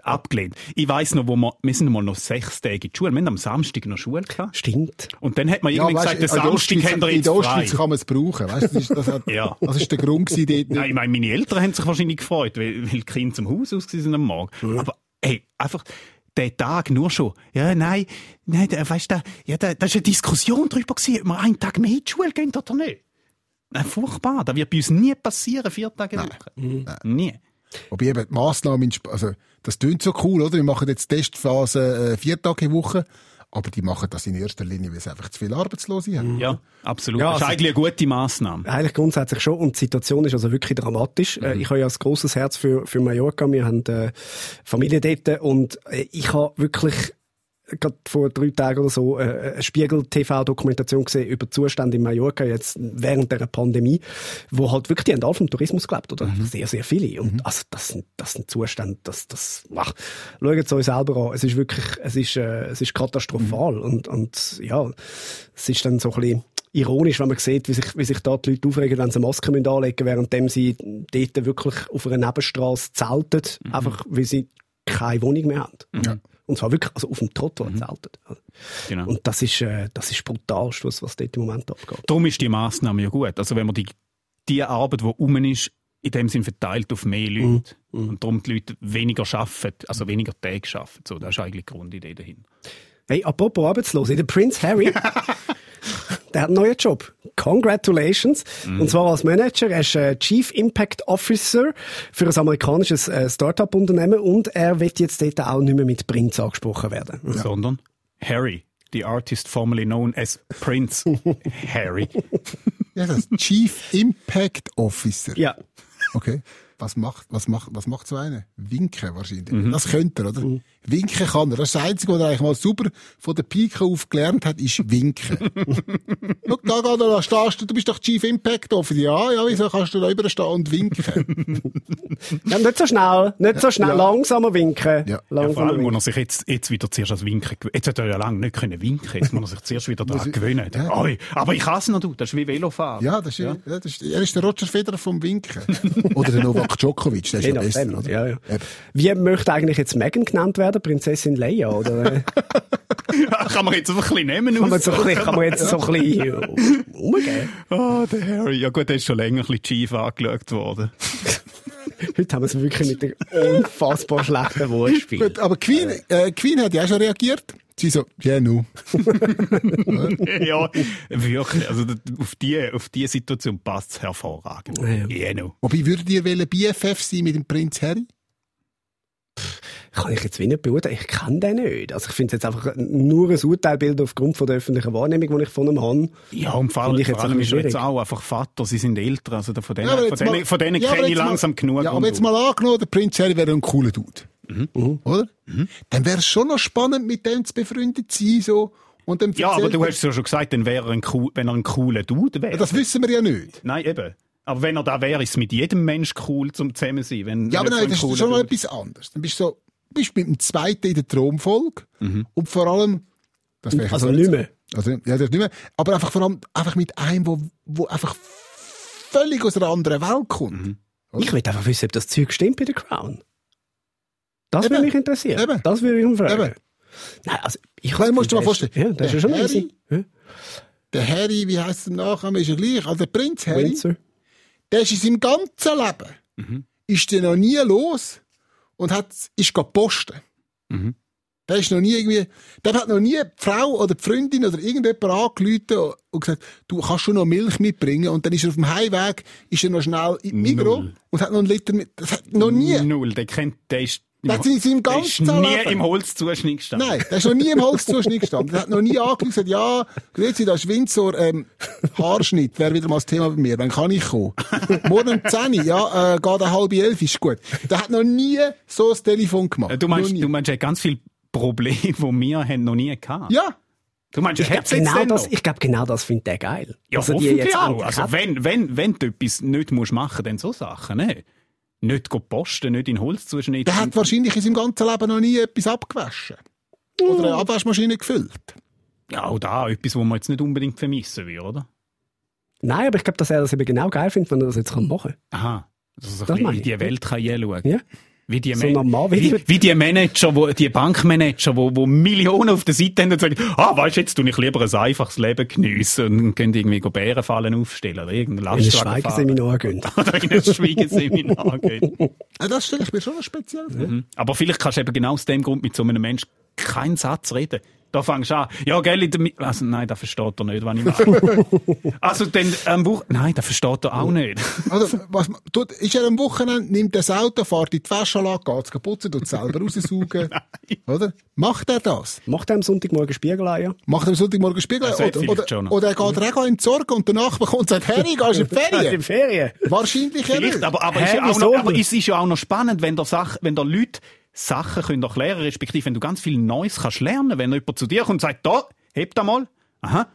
Abgelehnt. Ich weiss noch, wo wir, wir sind mal noch sechs Tage in die Schule. Wir haben am Samstag noch Schule gehabt. Stimmt. Und dann hat man irgendwie weißt, gesagt, in der Samstag haben wir In jetzt der frei. Ostschweiz kann man es brauchen. Weißt, das, ist, das, hat, Ja. das ist der Grund gewesen, dort. Nein, ich meine, meine Eltern haben sich wahrscheinlich gefreut, weil, weil die Kinder zum Haus aus waren am Morgen. Aber, ey, einfach, der Tag nur schon. Ja, nein, nein, weißt du, ja, da, da ist eine Diskussion drüber gewesen, ob wir einen Tag mehr in die Schule gehen oder nicht. Nein, furchtbar. Das wird bei uns nie passieren, vier Tage in der Woche. Nie. Wobei eben die Massnahmen, also, das klingt so cool, oder? Wir machen jetzt Testphase äh, vier Tage in Woche. Aber die machen das in erster Linie, weil sie einfach zu viele Arbeitslose haben. Ja, absolut. Ja, das ist also- eigentlich eine gute Massnahme. Eigentlich grundsätzlich schon. Und die Situation ist also wirklich dramatisch. Äh, Ich habe ja ein grosses Herz für, für Mallorca. Wir haben äh, Familie dort. Und äh, ich habe wirklich gerade vor drei Tagen oder so äh, eine Spiegel-TV-Dokumentation gesehen über Zustände in Mallorca jetzt während der Pandemie, wo halt wirklich die haben alle vom Tourismus gelebt, oder? Sehr, sehr viele. Und also das sind, das sind Zustände, das, das, ach, schaut es euch selber an. Es ist wirklich, es ist, äh, es ist katastrophal. Und, und ja, es ist dann so ein bisschen ironisch, wenn man sieht, wie sich, wie sich da die Leute aufregen, wenn sie Masken müssen anlegen müssen, während sie dort wirklich auf einer Nebenstraße zelten, einfach weil sie keine Wohnung mehr haben. Und zwar wirklich, also auf dem Trottoir zelten. Genau. Und das ist, äh, das ist brutal, was, was dort im Moment abgeht. Darum ist die Massnahme ja gut. Also wenn man die, die Arbeit, die rum ist, in dem Sinn verteilt auf mehr Leute. Und darum die Leute weniger arbeiten, also weniger Tage arbeiten. So, das ist eigentlich die Grundidee dahinter. Hey, apropos Arbeitslose, der Prince Harry, der hat einen neuen Job. Congratulations. Und zwar als Manager. Er ist äh, Chief Impact Officer für ein amerikanisches äh, Startup-Unternehmen und er wird jetzt dort auch nicht mehr mit Prince angesprochen werden. Sondern Harry, the artist formerly known as Prince Harry. Ja, das ist Chief Impact Officer. Ja. Okay. Was macht, was macht, was macht so einer? Winken wahrscheinlich. Das könnte er, oder? Winken kann er. Das ist das Einzige, was er eigentlich mal super von der Pike auf gelernt hat, ist Winken. Schau, da, da, da stehst du, du bist doch Chief Impact Officer. Ja, ja, wieso kannst du da überstehen und winken? ja. Nicht so schnell, nicht so schnell, Ja. langsamer winken. Ja. Ja, vor Langsamer allem, wo winken. er sich jetzt, jetzt wieder zuerst als Winken gewöhnt. Jetzt hat er ja lange nicht können winken. Jetzt muss er sich zuerst wieder daran gewöhnen. Ja. Oi, aber ich hasse noch, du. Das ist wie Velofahren. ja, das ist, ja. das ist, er ist der Roger Federer vom Winken. Oder der Novak Djokovic, der ist Je ja besser, oder? ja, ja. Wie möchte eigentlich jetzt Megan genannt werden? Prinzessin Leia? Oder Kann man jetzt einfach ein bisschen nehmen kann, man so ein bisschen, kann man jetzt so ein bisschen umgehen? Oh, der Harry. Ja gut, der ist schon länger ein bisschen schief angeschaut worden. Heute haben wir es wirklich mit einem unfassbar schlechten Wortspiel. Gut, aber Queen, äh, Queen hat ja auch schon reagiert. Sie so, ja, nu. ja, wirklich. Also auf die, auf die Situation passt es hervorragend. Ja. Genau. Wobei, würdet ihr wollen BFF sein mit dem Prinz Harry? Kann ich jetzt wie nicht beurteilen. Ich kenne den nicht. Also ich finde es jetzt einfach nur ein Urteilbild aufgrund von der öffentlichen Wahrnehmung, die ich von ihm habe. Ja, und vor allem, ich jetzt vor allem ist er jetzt auch einfach Vater. Sie sind älter. Also von denen, Ja, von denen, mal- von denen Ja, kenne ich jetzt mal- langsam genug. Ja, und aber jetzt du. mal angenommen, der Prinz Harry wäre ein cooler Dude. Mhm. Oder? Dann wäre es schon noch spannend, mit dem zu befreundet zu sein, so. Und dann ja, aber du hast es ja schon gesagt, dann wäre er ein, cool, wenn er ein cooler Dude wäre. Das wissen wir ja nicht. Nein, eben. Aber wenn er da wäre, ist es mit jedem Mensch cool zum zusammen sein. Wenn, Ja, aber nein, das ist schon noch etwas anderes. Dann bist du so, bist mit dem zweiten in der Thronfolge und vor allem, das wäre Also nicht mehr. Also, ja, das ist nicht mehr. Aber einfach vor allem, einfach mit einem, wo, wo einfach völlig aus einer anderen Welt kommt. Ich will einfach wissen, ob das Zeug stimmt bei der Crown. Das Eben. würde mich interessieren. Eben. Das würde ich ihn fragen. Eben. Nein, also ich Weil, musst du dir mal der ist- vorstellen, Ja, das ist ja der schon Harry- easy. Ja. Der Harry, wie heisst der Nachname, ist er gleich. Also der Prinz Harry, Windsor. der ist in seinem ganzen Leben, Mhm. ist der noch nie los und hat, ist gegangen posten. Mhm. Der ist noch nie irgendwie, der hat noch nie die Frau oder die Freundin oder irgendjemand angerufen und gesagt, du kannst schon noch Milch mitbringen. Und dann ist er auf dem Heimweg, ist er noch schnell in Migros Null. und hat noch einen Liter mit, das hat noch nie. Null. Der kennt, der ist, Der hat in seinem der ist ganzen nie Leben. im Holzzuschnitt gestanden. Nein, der ist noch nie im Holzzuschnitt gestanden. Der hat noch nie angerufen und gesagt, ja, grüezi, da ist Windsor, ähm, Haarschnitt, wäre wieder mal das Thema bei mir. Wann kann ich kommen? Morgen um 10 Uhr, ja, äh, geht eine halbe elf, ist gut. Der hat noch nie so das Telefon gemacht. Äh, Du meinst, du meinst, er hat ganz viele Probleme, die wir haben noch nie gehabt. Ja. Du meinst, Ich er glaube, genau, das, ich glaub, genau das findet er geil. Ja, die hoffentlich jetzt auch. Also wenn, wenn, wenn du etwas nicht musst machen, dann so Sachen, ne? Nicht go posten, nicht in Holz zuschneiden. Der hat wahrscheinlich in seinem ganzen Leben noch nie etwas abgewaschen. Oder eine Abwaschmaschine gefüllt. Ja, auch da etwas, was man jetzt nicht unbedingt vermissen will, oder? Nein, aber ich glaube, dass er das eben genau geil findet, wenn er das jetzt kann machen Aha. Also so Das in die. Welt kann ich schauen. Ja. Wie die, So normal, wie wie, die- wie die Manager, wo, die Bankmanager, wo, wo Millionen auf der Seite haben und sagen, ah, weißt du, jetzt tu ich lieber ein einfaches Leben geniessen und können irgendwie go Bärenfallen aufstellen oder irgendeinen In ein. Schweigeseminar gehen. Oder in ein Schweigeseminar gehen. Ja, das stelle ich mir schon speziell vor. Mhm. Aber vielleicht kannst du eben genau aus dem Grund mit so einem Menschen keinen Satz reden. Da fängst du an, ja, gell, in der Mi- also nein, da versteht er nicht, was ich mache. also dann am Wochen... Nein, da versteht er auch nicht. Also, was, man- tut, ist er am Wochenende, nimmt das Auto, fährt in die Wäschanlage, geht es putzen, tut es selber raussaugen. Oder? Macht er das? Macht er am Sonntagmorgen Spiegeleier? Macht er am Sonntagmorgen Spiegel? Das sollte Oder, oder, oder er geht auch entsorgen und danach bekommt er sagt, Harry, gehst du in die In Ferien? Ferien? Wahrscheinlich Vielleicht, nicht. aber, aber, Hä, ist ja noch, aber es ist ja auch noch spannend, wenn da Sach, wenn da Leute Sachen können erklären, respektive wenn du ganz viel Neues kannst lernen, wenn jemand zu dir kommt und sagt, da, heb da mal, aha,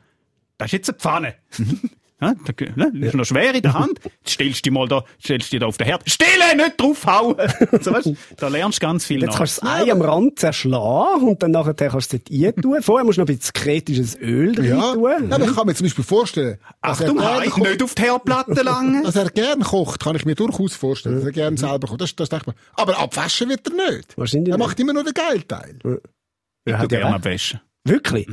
das ist jetzt eine Pfanne. Ja, da, ne, das ist noch schwer in der Hand. Jetzt stellst du dich mal da, stellst du dich da auf den Herd. Stille, nicht draufhauen! so, weißt, da lernst du ganz viel Jetzt noch. kannst du das Ei am Rand zerschlagen und dann nachher kannst du es dort reintun. Vorher musst du noch ein bisschen kritisches Öl drin ja. tun. aber ich kann mir zum Beispiel vorstellen, dass er, Achtung, Hai, kocht, nicht auf die Herdplatte langen. dass er gern kocht, kann ich mir durchaus vorstellen, dass er gern selber kocht. Das, das denke ich mir. Aber abwaschen wird er nicht. Wahrscheinlich Er macht immer nur den Geilteil. Ja, hat ja gerne abwaschen. Wirklich?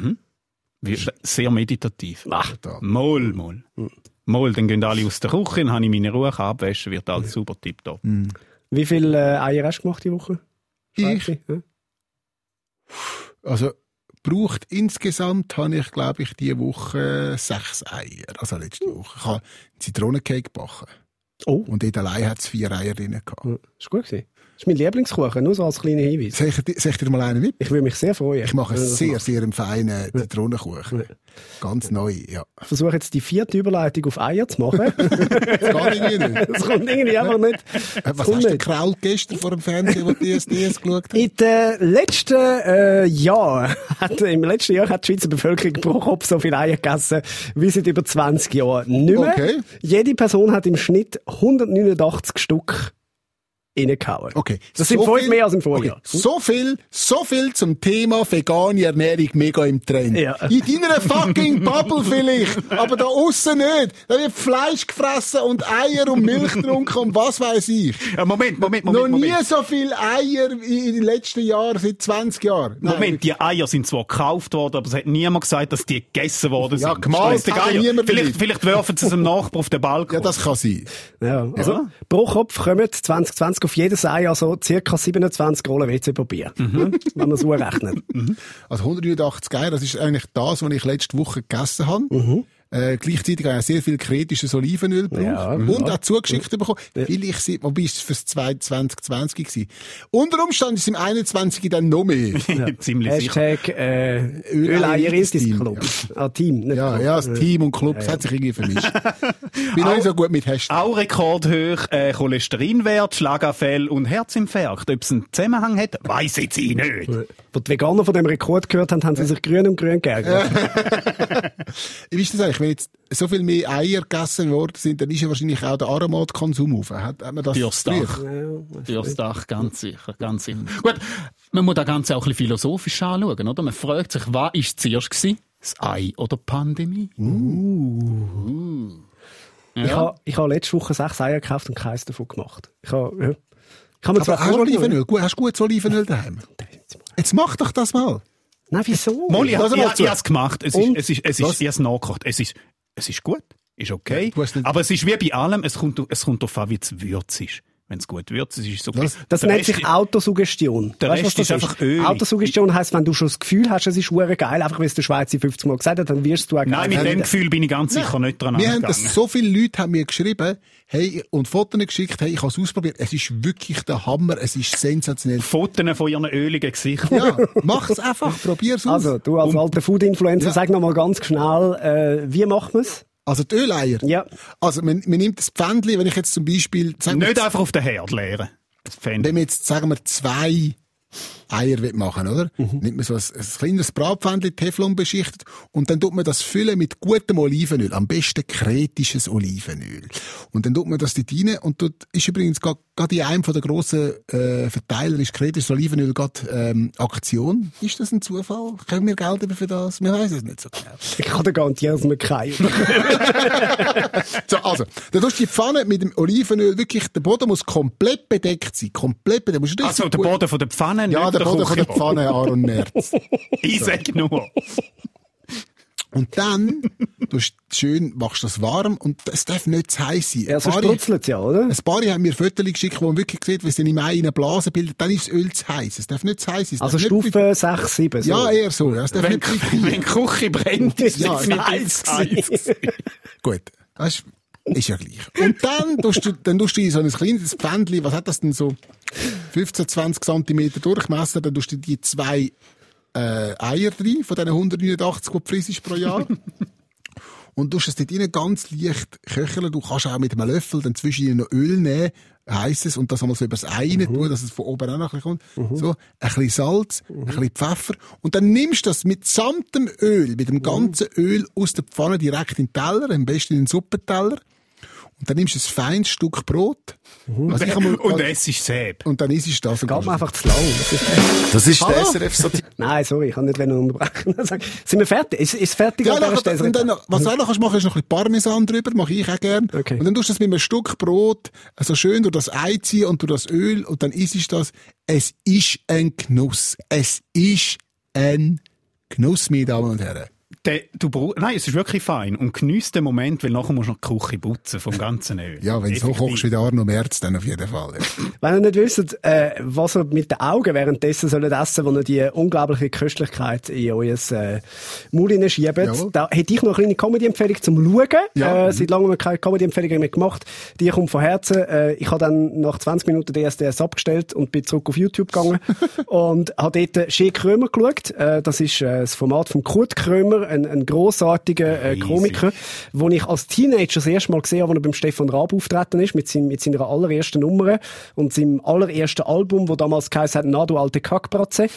Wie- Sehr meditativ. Ach, Mal, mal. Mal, dann gehen alle aus der Küche, dann habe ich meine Ruhe, kann abwaschen, wird alles super tipptopp. Wie viele äh, Eier hast du gemacht die Woche? Ich? Ja. Also, braucht insgesamt habe ich, glaube ich, diese Woche sechs Eier. Also letzte Woche. Ich habe einen Zitronencake gebacken. Oh, Und dort allein hat es vier Eier drin gehabt. ja, ist gut gewesen. Das ist mein Lieblingskuchen, nur so als kleiner Hinweis. Ich, dir- ich mal einen mit? Ich würde mich sehr freuen. Ich mache einen du das sehr, sehr feinen Zitronenkuchen. Ganz neu, ja. Ich versuche jetzt die vierte Überleitung auf Eier zu machen. Das geht irgendwie nicht. Das kommt irgendwie einfach nicht. Äh, Das Was hast du nicht. gekrault gestern vor dem Fernsehen, wo die DSDS geschaut hat? In den letzten äh, Jahren, hat, im letzten Jahr hat die Schweizer Bevölkerung pro Kopf so viel Eier gegessen wie seit über 20 Jahren nicht mehr. Okay. Jede Person hat im Schnitt 189 Stück reingehauen. Okay. Das sind fünf mehr als im Vorjahr. Okay. So viel, so viel zum Thema vegane Ernährung mega im Trend. Ja. In deiner fucking Bubble vielleicht, aber da aussen nicht. Da wird Fleisch gefressen und Eier und Milch getrunken und was weiß ich. Ja, Moment, Moment, Noch Moment, nie Moment. so viel Eier in den letzten Jahren, seit 20 Jahren. Nein, Moment, die Eier sind zwar gekauft worden, aber es hat niemand gesagt, dass die gegessen worden sind. Ja, gemalt hat niemand Vielleicht, vielleicht werfen sie es dem Nachbar auf den Balkon. Ja, das kann sein. Ja, also Ja. pro Kopf kommen 2020 auf jedes Ei also circa 27 Rollen WC-Papier. Mhm. Wenn man so rechnet. Also 189 Eier, das ist eigentlich das, was ich letzte Woche gegessen habe. Mhm. Äh, gleichzeitig habe ich auch sehr viel kritisches Olivenöl gebraucht. Ja, und ja. auch zugeschickt bekommen. Vielleicht sind, wobei ist es fürs 2020 gewesen. Unter Umständen ist es im 21 dann noch mehr. Ziemlich sicher. Hashtag äh, Öleieritis Team, Club. Ah, Team. Nicht ja, Club. ja, das Team und Club, das hat sich irgendwie vermischt. Bin noch nicht so gut mit Hashtag. Auch rekordhoch äh, Cholesterinwert, Schlaganfall und Herzinfarkt. Ob es einen Zusammenhang hat, weiss jetzt ich nicht. Wo die Veganer von dem Rekord gehört haben, haben sie sich grün und grün geärgert. Wie ist das eigentlich? Wenn jetzt so viel mehr Eier gegessen worden sind, dann ist ja wahrscheinlich auch der Aromatkonsum auf. Hat, hat man das Fürs früher? Dach. Fürs Dach, ganz sicher, ganz sicher. Gut, man muss das Ganze auch ein bisschen philosophisch anschauen, oder? Man fragt sich, was ist zuerst gewesen? Das Ei oder die Pandemie? Ich habe ich ha letzte Woche sechs Eier gekauft und keins davon gemacht. Ich habe ja. ich hab mir Aber zwar hast du Olivenöl? Gut, Hast du gutes Olivenöl daheim? Jetzt mach doch das mal. Nein, wieso? Mal, ich, Lass ich, habe es gemacht. Es ist, es ist, es ist, ich habe es nachgekocht. Es ist, es ist gut. Ist okay. Ja, aber es ist wie bei allem, es kommt, es kommt darauf an, wie es würzt ist. Wenn es gut würzt, ist es so. Das- Das nennt Rest sich ist- Autosuggestion. Der Weißt Rest das ist einfach ölig. Autosuggestion heisst, wenn du schon das Gefühl hast, es ist hure geil, einfach weil es der Schweizer 50 Mal gesagt hat, dann wirst du auch Nein, mit dem. Gefühl bin ich ganz sicher nicht dran Wir haben das, so viele Leute haben mir geschrieben, hey, und Fotos geschickt, hey, ich habe es ausprobiert. Es ist wirklich der Hammer, es ist sensationell. Fotos von ihren öligen Gesichtern. Ja, mach's einfach, probier's aus. Also, du als alter Food-Influencer, Ja. sag noch mal ganz schnell, äh, wie macht man es? Also die Öleier. Ja. Also man, man nimmt das Pfändchen, wenn ich jetzt zum Beispiel, wir, Nicht einfach auf den Herd leeren. Wenn wir jetzt, sagen wir, zwei Eier will machen, oder? Nimmt man so ein, ein kleines Bratpfännchen, Teflon beschichtet und dann tut man das füllen mit gutem Olivenöl, am besten kretisches Olivenöl. Und dann tut man das dort rein und dort ist übrigens gerade in einem von der grossen äh, Verteiler ist kretisches Olivenöl gerade ähm, Aktion. Ist das ein Zufall? Können wir Geld über für das? Wir wissen es nicht so genau. Ich kann dir garantieren, dass wir keinen. So, also, dann tust du die Pfanne mit dem Olivenöl wirklich, der Boden muss komplett bedeckt sein. Komplett bedeckt. Musst du Also der Boden von der Pfanne, Ja, nicht der Boden von der. Pfanne, Aaron Merz. Ich sag nur. Und dann, du schön, machst das warm und es darf nicht zu heiß sein. Ja, so Ein paar- sprutzelt ja, oder? Ein paar haben mir Fotos geschickt, wo man wirklich sieht, wie sie im Ei eine Blase bildet, dann ist das Öl zu heiß. Es darf nicht zu heiß sein. Also nicht- Stufe 6, 7. So. Ja, eher so. Ja, es darf Wenn, nicht wenn die Küche brennt, ist Ja, es definitiv heiß heiß. Gut. Das ist, ja gleich. Und dann tust du, dann tust du in so ein kleines Pfändchen, was hat das denn so? 15, 20 Zentimeter Durchmesser, dann tust du die zwei, äh, Eier drin, von diesen 189, die du frisst pro Jahr. Und du es dort rein ganz leicht köcheln. Du kannst auch mit einem Löffel dann zwischen noch Öl nehmen, heisses, und das einmal so übers Ei rein tun, dass es von oben auch noch ein bisschen kommt. So, ein bisschen Salz, ein bisschen Pfeffer. Und dann nimmst du das mit samtem Öl, mit dem ganzen Öl aus der Pfanne direkt in den Teller, am besten in den Suppenteller. Und dann nimmst du ein feines Stück Brot. Also ich einmal- Und es ist Säb. und dann isst du das. und Geht mir einfach zu lang. Das ist Das ist Hallo? der SRF Satire. Nein, sorry, ich kann nicht unterbrechen. Sind wir fertig? Ist, ist fertig Ja, Stelle? und dann, noch- was du auch noch kannst machen, ist noch ein bisschen Parmesan drüber, mache ich auch gern. Okay. Und dann tust du das mit einem Stück Brot so schön durch das Ei ziehen und durch das Öl und dann isst du das. Es ist ein Genuss. Es ist ein Genuss, meine Damen und Herren. Der, du brauch, nein, es ist wirklich fein. Und geniesst den Moment, weil nachher musst du noch die Küche putzen vom ganzen Öl. Ja, wenn du so kochst wie der Arno Merz, dann auf jeden Fall. Ja. Wenn ihr nicht wisst, äh, was ihr mit den Augen währenddessen sollt essen, wo ihr die unglaubliche Köstlichkeit in euer äh, Maul hineinschiebt, Jawohl. da hätte ich noch eine kleine Comedy-Empfehlung zum Schauen. Ja. Äh, seit langem haben wir keine Comedy-Empfehlung mehr gemacht. Die kommt von Herzen. Äh, ich habe dann nach 20 Minuten DSDS abgestellt und bin zurück auf YouTube gegangen und habe dort Shea Krömer geschaut. Äh, das ist äh, das Format von Kurt Krömer, ein, ein grossartiger äh. Komiker, wo ich als Teenager das erste Mal gesehen habe, als er beim Stefan Raab auftreten ist, mit, seinem, mit seiner allerersten Nummer und seinem allerersten Album, wo damals geheißen hat, Na, du alte Kackbratze.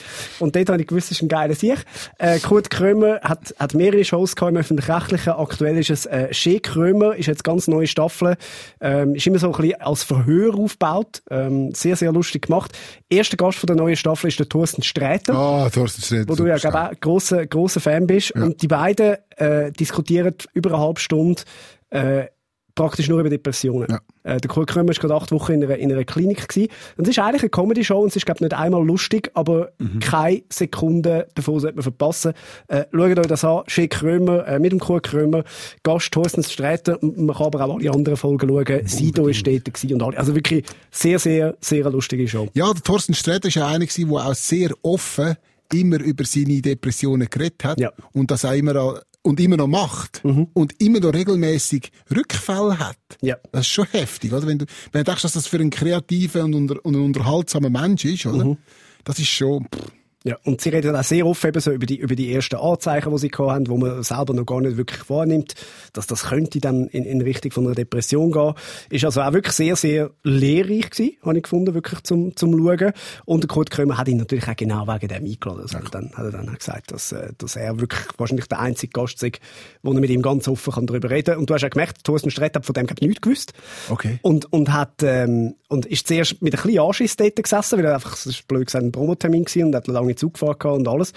Und dort habe ich gewusst, das ist ein geiler Sieg. Äh, Kurt Krömer hat, hat mehrere Shows gehabt im Öffentlich-Rechtlichen. Aktuell ist es äh, Shea Krömer, ist jetzt ganz neue Staffel. Ähm, ist immer so ein bisschen als Verhör aufgebaut. Ähm, sehr, sehr lustig gemacht. Erster Gast von der neuen Staffel ist der Thorsten Sträter Ah, Thorsten Schroeder. wo du ja, glaube ich, auch grosser, grosser Fan bist. Und die beiden äh, diskutieren über eine halbe Stunde äh, praktisch nur über Depressionen. Ja. Äh, der Kurt Krömer war gerade acht Wochen in einer, in einer Klinik. Gewesen. Und es ist eigentlich eine Comedy-Show und es ist, glaube ich, nicht einmal lustig, aber keine Sekunde, bevor sollte man verpassen. Äh, schaut euch das an. Shea Krömer, äh, mit dem Kurt Krömer, Gast Thorsten Sträter. Man kann aber auch alle anderen Folgen schauen. Sido ist dort gewesen und alle. Also wirklich sehr, sehr, sehr lustige Show. Ja, der Thorsten Sträter ist ja einer gewesen, der auch sehr offen immer über seine Depressionen geredet hat. Ja. Und das auch immer, und immer noch macht. Und immer noch regelmäßig Rückfälle hat. Ja. Das ist schon heftig, oder? Wenn du, wenn du denkst, dass das für einen kreativen und, unter, und einen unterhaltsamen Mensch ist, oder? Das ist schon, pff, Ja, und sie reden auch sehr oft eben so über die, über die ersten Anzeichen, die sie gehabt haben, wo man selber noch gar nicht wirklich wahrnimmt, dass das könnte dann in, in Richtung von einer Depression gehen. Ist also auch wirklich sehr, sehr lehrreich gewesen, habe ich gefunden, wirklich zum, zum Schauen. Und der Kurt Krömer hat ihn natürlich auch genau wegen dem eingeladen. Also dann hat er dann auch gesagt, dass, äh, dass er wirklich wahrscheinlich der einzige Gast ist, wo er mit ihm ganz offen kann darüber reden kann. Und du hast auch gemerkt, Thorsten Strätt hat von dem nichts gewusst. Okay. Und, und hat, ähm, und ist zuerst mit ein bisschen Anschiss dort gesessen, weil er einfach, das ist blöd gesagt, ein Promotermin gewesen und hat lange Zug gefahren gehabt und alles.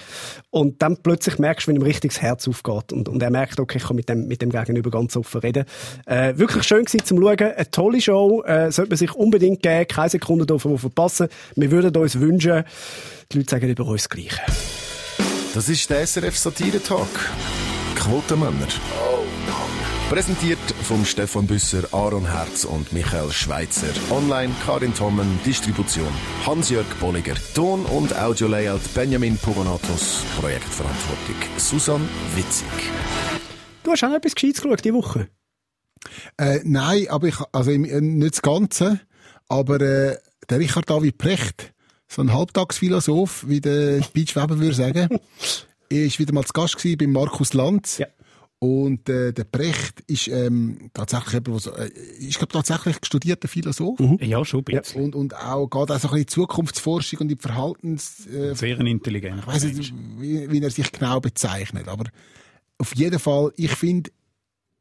Und dann plötzlich merkst du, wenn ihm richtig das Herz aufgeht. Und, und er merkt, okay, ich kann mit dem, mit dem Gegenüber ganz offen reden. Äh, wirklich schön gewesen zum Schauen. Eine tolle Show, äh, sollte man sich unbedingt geben. Keine Sekunde davon verpassen. Wir würden uns wünschen, die Leute sagen über uns das Gleiche. Das ist der SRF Satire Talk. Quotenmänner. Präsentiert vom Stefan Büsser, Aaron Herz und Michael Schweitzer. Online Karin Tommen, Distribution Hans-Jörg Bolliger. Ton- und Audio-Layout Benjamin Pogonatos. Projektverantwortung Susan Witzig. Du hast auch noch etwas Gescheites geschaut diese Woche. Äh, nein, aber ich, also im- äh, nicht das Ganze, aber äh, der Richard David Precht, so ein Halbtagsphilosoph, wie der Beach Weber würde sagen, ist wieder mal zu Gast gewesen bei Markus Lanz. Ja. Und äh, der Brecht ist ähm, tatsächlich jemand, der so, äh, ich glaube tatsächlich studierter Philosoph. Ja, schon ein bisschen. Und, und auch geht auch so ein bisschen in die Zukunftsforschung und in die Verhaltens... Äh, Sehr ein intelligenter ich weiß nicht, wie, wie er sich genau bezeichnet, aber auf jeden Fall, ich finde,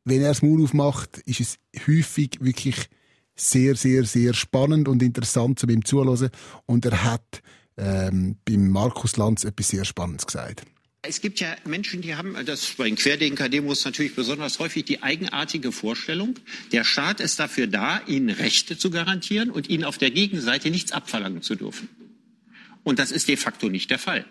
wenn er das Maul aufmacht, ist es häufig wirklich sehr, sehr, sehr spannend und interessant zu ihm zuhören. Und er hat ähm, beim Markus Lanz etwas sehr Spannendes gesagt. Es gibt ja Menschen, die haben, das bei den Querdenker-Demos natürlich besonders häufig, die eigenartige Vorstellung, der Staat ist dafür da, ihnen Rechte zu garantieren und ihnen auf der Gegenseite nichts abverlangen zu dürfen. Und das ist de facto nicht der Fall.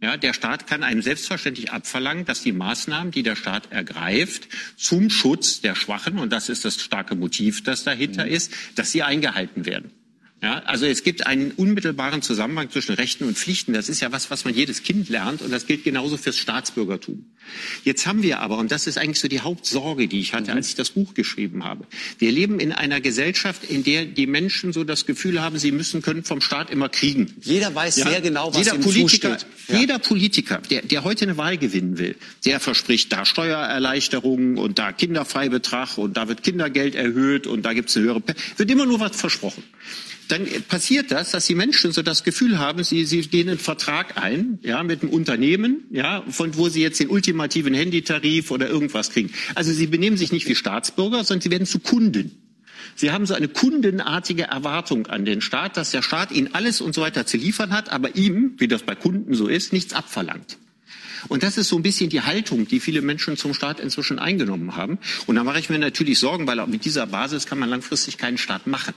Ja, der Staat kann einem selbstverständlich abverlangen, dass die Maßnahmen, die der Staat ergreift, zum Schutz der Schwachen, und das ist das starke Motiv, das dahinter ist, dass sie eingehalten werden. Ja, also es gibt einen unmittelbaren Zusammenhang zwischen Rechten und Pflichten. Das ist ja was, was man jedes Kind lernt und das gilt genauso fürs Staatsbürgertum. Jetzt haben wir aber, und das ist eigentlich so die Hauptsorge, die ich hatte, als ich das Buch geschrieben habe. Wir leben in einer Gesellschaft, in der die Menschen so das Gefühl haben, sie müssen können vom Staat immer kriegen. Jeder weiß Ja? sehr genau, was jeder ihm Politiker. Ja. Jeder Politiker, der, der heute eine Wahl gewinnen will, der verspricht da Steuererleichterungen und da Kinderfreibetrag und da wird Kindergeld erhöht und da gibt es eine höhere, wird immer nur was versprochen. Dann passiert das, dass die Menschen so das Gefühl haben, sie, sie gehen einen Vertrag ein, ja, mit einem Unternehmen, ja, von wo sie jetzt den ultimativen Handytarif oder irgendwas kriegen. Also sie benehmen sich nicht wie Staatsbürger, sondern sie werden zu Kunden. Sie haben so eine kundenartige Erwartung an den Staat, dass der Staat ihnen alles und so weiter zu liefern hat, aber ihm, wie das bei Kunden so ist, nichts abverlangt. Und das ist so ein bisschen die Haltung, die viele Menschen zum Staat inzwischen eingenommen haben. Und da mache ich mir natürlich Sorgen, weil auch mit dieser Basis kann man langfristig keinen Staat machen.